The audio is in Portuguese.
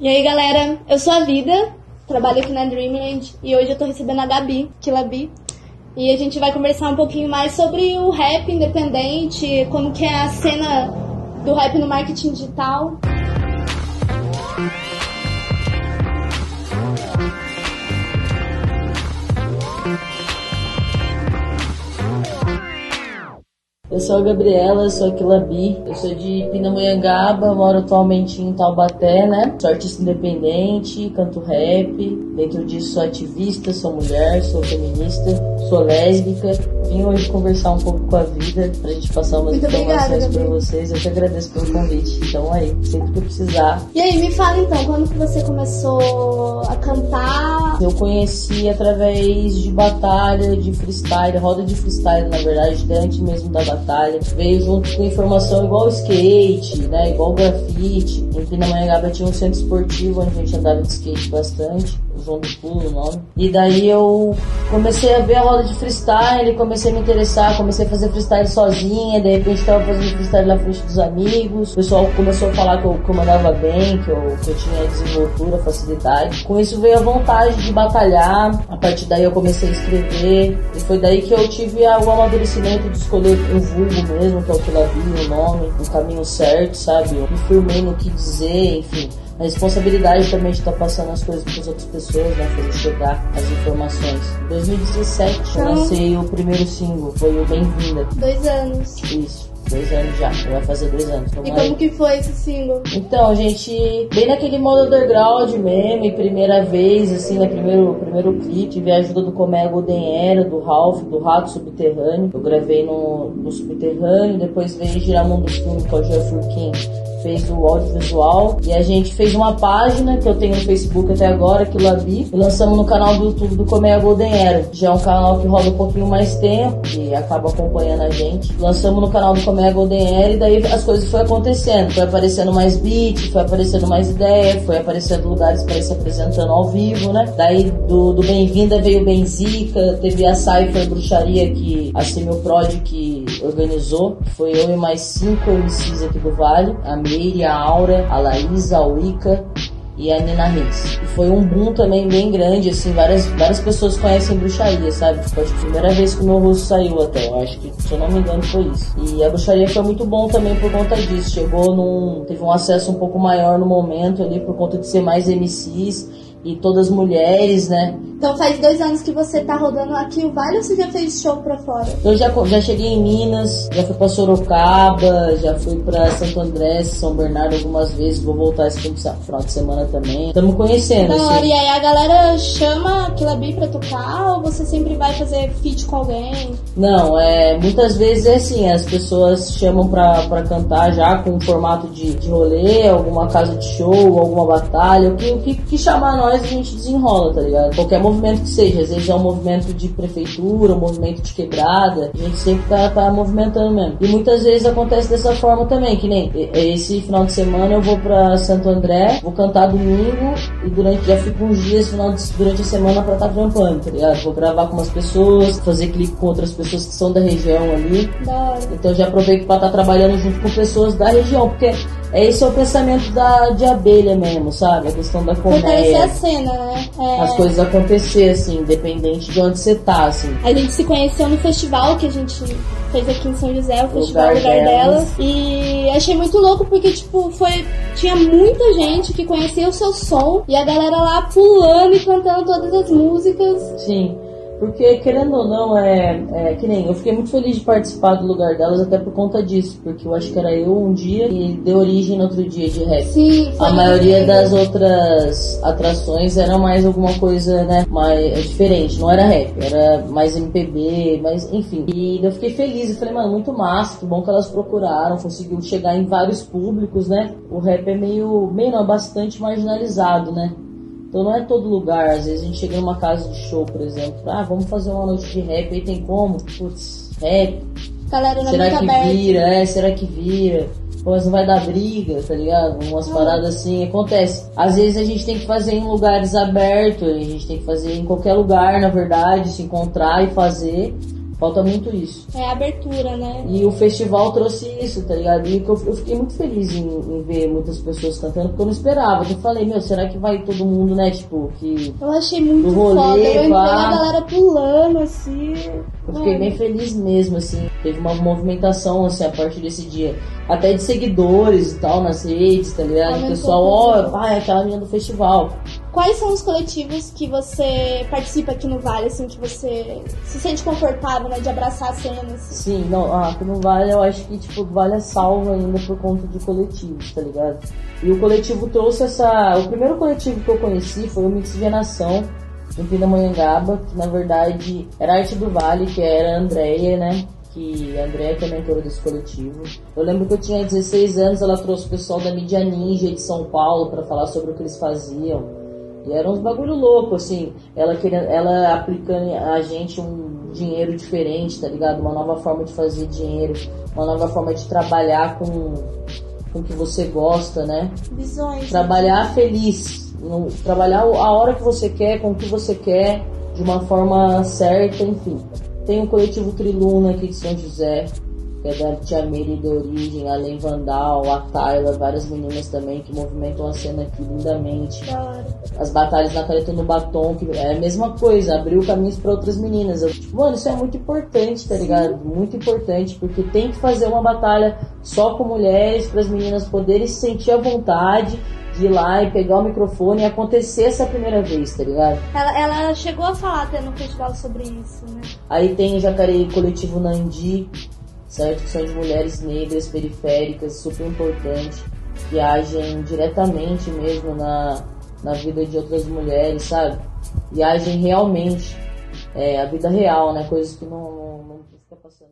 E aí, galera, eu sou a Vida, trabalho aqui na Dreamland e hoje eu tô recebendo a Gabi, Kilabi. E a gente vai conversar um pouquinho mais sobre o rap independente, como que é a cena do rap no marketing digital. Eu sou a Gabriela, sou a Kilabi, eu sou de Pindamonhangaba, moro atualmente em Taubaté, né? Sou artista independente, canto rap, dentro disso sou ativista, sou mulher, sou feminista, sou lésbica. Vim hoje conversar um pouco com a vida pra gente passar umas Muito informações obrigada, pra vocês. Eu te agradeço pelo convite. Então aí, sempre que precisar. E aí, me fala então, quando que você começou a cantar? Eu conheci através de batalha, de freestyle, roda de freestyle, na verdade, antes mesmo da batalha. Veio junto com informação igual skate, né? Igual grafite. Em Pindamonhangaba tinha um centro esportivo onde a gente andava de skate bastante. O João do Pulo, o nome. E daí eu comecei a ver a roda de freestyle, comecei a me interessar, comecei a fazer freestyle sozinha, de repente tava fazendo freestyle na frente dos amigos. O pessoal começou a falar que eu, que eu mandava bem, que eu, que eu tinha desenvoltura, facilidade. Com isso veio a vontade de batalhar. A partir daí eu comecei a escrever. E foi daí que eu tive o amadurecimento de escolher o vulgo mesmo, que é o que ela viu, o nome, o caminho certo, sabe? Eu me firmei no que dizer, enfim. A responsabilidade também de estar passando as coisas para as outras pessoas, né? Fazer chegar as informações. Em 2017 eu lancei o primeiro single, foi o Bem-vinda. Dois anos. Isso, dois anos já. Vai fazer dois anos. E aí. como que foi esse single? Então, gente, bem naquele modo underground mesmo, e primeira vez, assim, né, primeiro, primeiro clipe, tive a ajuda do Comé Golden Era, do Ralph, do Rato Subterrâneo. Eu gravei no, no Subterrâneo, depois veio Giramundo Filme, é o Jeffrey King, fez o audiovisual, e a gente fez uma página que eu tenho no Facebook até agora, que é Labi, e lançamos no canal do YouTube do Comé Golden Era. Já é um canal que roda um pouquinho mais tempo, e acaba acompanhando a gente. Lançamos no canal do Comé Golden Era, e daí as coisas foram acontecendo. Foi aparecendo mais beat, foi aparecendo mais ideia, foi aparecendo lugares para ir se apresentando ao vivo, né? Daí do, do Bem-vinda veio Benzica, teve a Cypher Bruxaria que a Simil Prod que organizou. Foi eu e mais cinco MCs aqui do Vale, a Meire, a Aura, a Laísa, a Wicca e a Nina Reis. E foi um boom também bem grande, assim, várias, várias pessoas conhecem bruxaria, sabe? Acho que a primeira vez que o meu rosto saiu até, eu acho que, se eu não me engano, foi isso. E a bruxaria foi muito bom também por conta disso. Chegou num. teve um acesso um pouco maior no momento ali, por conta de ser mais MCs e todas mulheres, né? Então faz dois anos que você tá rodando aqui o Vale ou você já fez show pra fora? Eu já, já cheguei em Minas, já fui pra Sorocaba, já fui pra Santo André, São Bernardo algumas vezes, vou voltar esse final de semana também. Estamos conhecendo, hora. assim. E aí a galera chama a Kilabi pra tocar ou você sempre vai fazer feat com alguém? Não, é, muitas vezes é assim, as pessoas chamam pra, pra cantar já com um formato de, de rolê, alguma casa de show, alguma batalha, o que, o que, que chamar nós a gente desenrola, tá ligado? Qualquer movimento que seja, às vezes é um movimento de prefeitura, um movimento de quebrada, a gente sempre tá, tá movimentando mesmo. E muitas vezes acontece dessa forma também, que nem esse final de semana eu vou pra Santo André, vou cantar domingo e durante, já fico uns dias final de- durante a semana pra estar tá trampando, tá ligado? Vou gravar com umas pessoas, fazer clipe com outras pessoas que são da região ali. Então já aproveito para estar trabalhando junto com pessoas da região, porque é esse é o pensamento da, de abelha mesmo, sabe? A questão da Fortalecer a colmeia, cena, né? É, as coisas acontecer, assim, independente de onde você tá, assim. A gente se conheceu no festival que a gente fez aqui em São José, o festival Lugar Lugar. Delas. E achei muito louco porque, tipo, foi. Tinha muita gente que conhecia o seu som e a galera lá pulando e cantando todas as músicas. Sim. Porque, querendo ou não, é, é que nem eu fiquei muito feliz de participar do lugar delas, até por conta disso, porque eu acho que era eu um dia e deu origem no outro dia de rap. Sim, foi A maioria incrível. das outras atrações era mais alguma coisa, né, mais é diferente, não era rap, era mais MPB, mas enfim. E eu fiquei feliz, eu falei, mano, muito massa, que bom que elas procuraram, conseguiu chegar em vários públicos, né? O rap é meio, meio não, bastante marginalizado, né? Então não é todo lugar, às vezes a gente chega numa casa de show, por exemplo, ah, vamos fazer uma noite de rap, aí tem como? Putz, rap, Galera não é será muito que aberta. vira? É, será que vira? Pô, mas não vai dar briga, tá ligado? Umas paradas assim, acontece. Às vezes a gente tem que fazer em lugares abertos, a gente tem que fazer em qualquer lugar, na verdade, se encontrar e fazer Falta muito isso. É a abertura, né? E o festival trouxe isso, tá ligado? E eu, eu fiquei muito feliz em, em, ver muitas pessoas cantando, porque eu não esperava. Eu falei, meu, será que vai todo mundo, né? Tipo, que. Eu achei muito rolê, foda. Eu entrei a galera pulando, assim. Eu fiquei bem feliz mesmo, assim. Teve uma movimentação, assim, a partir desse dia. Até de seguidores e tal nas redes, tá ligado? O pessoal, ó, oh, pai, é aquela menina do festival. Quais são os coletivos que você participa aqui no Vale, assim, que você se sente confortável, né, de abraçar a cena? Assim? Sim, não, ah, no Vale eu acho que, tipo, Vale é salvo ainda por conta de coletivos, tá ligado? E o coletivo trouxe essa... O primeiro coletivo que eu conheci foi o Mixigenação, em Pindamonhangaba, que na verdade era Arte do Vale, que era a Andrea, né? que a Andrea que é mentora desse coletivo. Eu lembro que eu tinha 16 anos, ela trouxe o pessoal da Mídia Ninja de São Paulo para falar sobre o que eles faziam. E era uns bagulho louco, assim, ela querendo, ela aplicando a gente um dinheiro diferente, tá ligado? Uma nova forma de fazer dinheiro, uma nova forma de trabalhar com, com o que você gosta, né? Visões. Né? Trabalhar feliz. trabalhar a hora que você quer, com o que você quer, de uma forma certa, enfim. Tem o coletivo Triluna aqui de São José, que é da Tia Miri de origem, a Len Vandal, a Tayla, várias meninas também que movimentam a cena aqui lindamente. Claro. As batalhas na caneta no batom, que é a mesma coisa, abriu caminhos para outras meninas. Eu, tipo, mano, isso é muito importante, tá ligado? Sim. Muito importante, porque tem que fazer uma batalha só com mulheres, para as meninas poderem se sentir à vontade de ir lá e pegar o microfone e acontecer essa primeira vez, tá ligado? Ela, ela chegou a falar até no festival sobre isso, né? Aí tem o Jacareí Coletivo Nandi, certo? Que são de mulheres negras, periféricas, super importante, que agem diretamente mesmo na, na vida de outras mulheres, sabe? E agem realmente é, a vida real, né? Coisas que não, não, não fica passando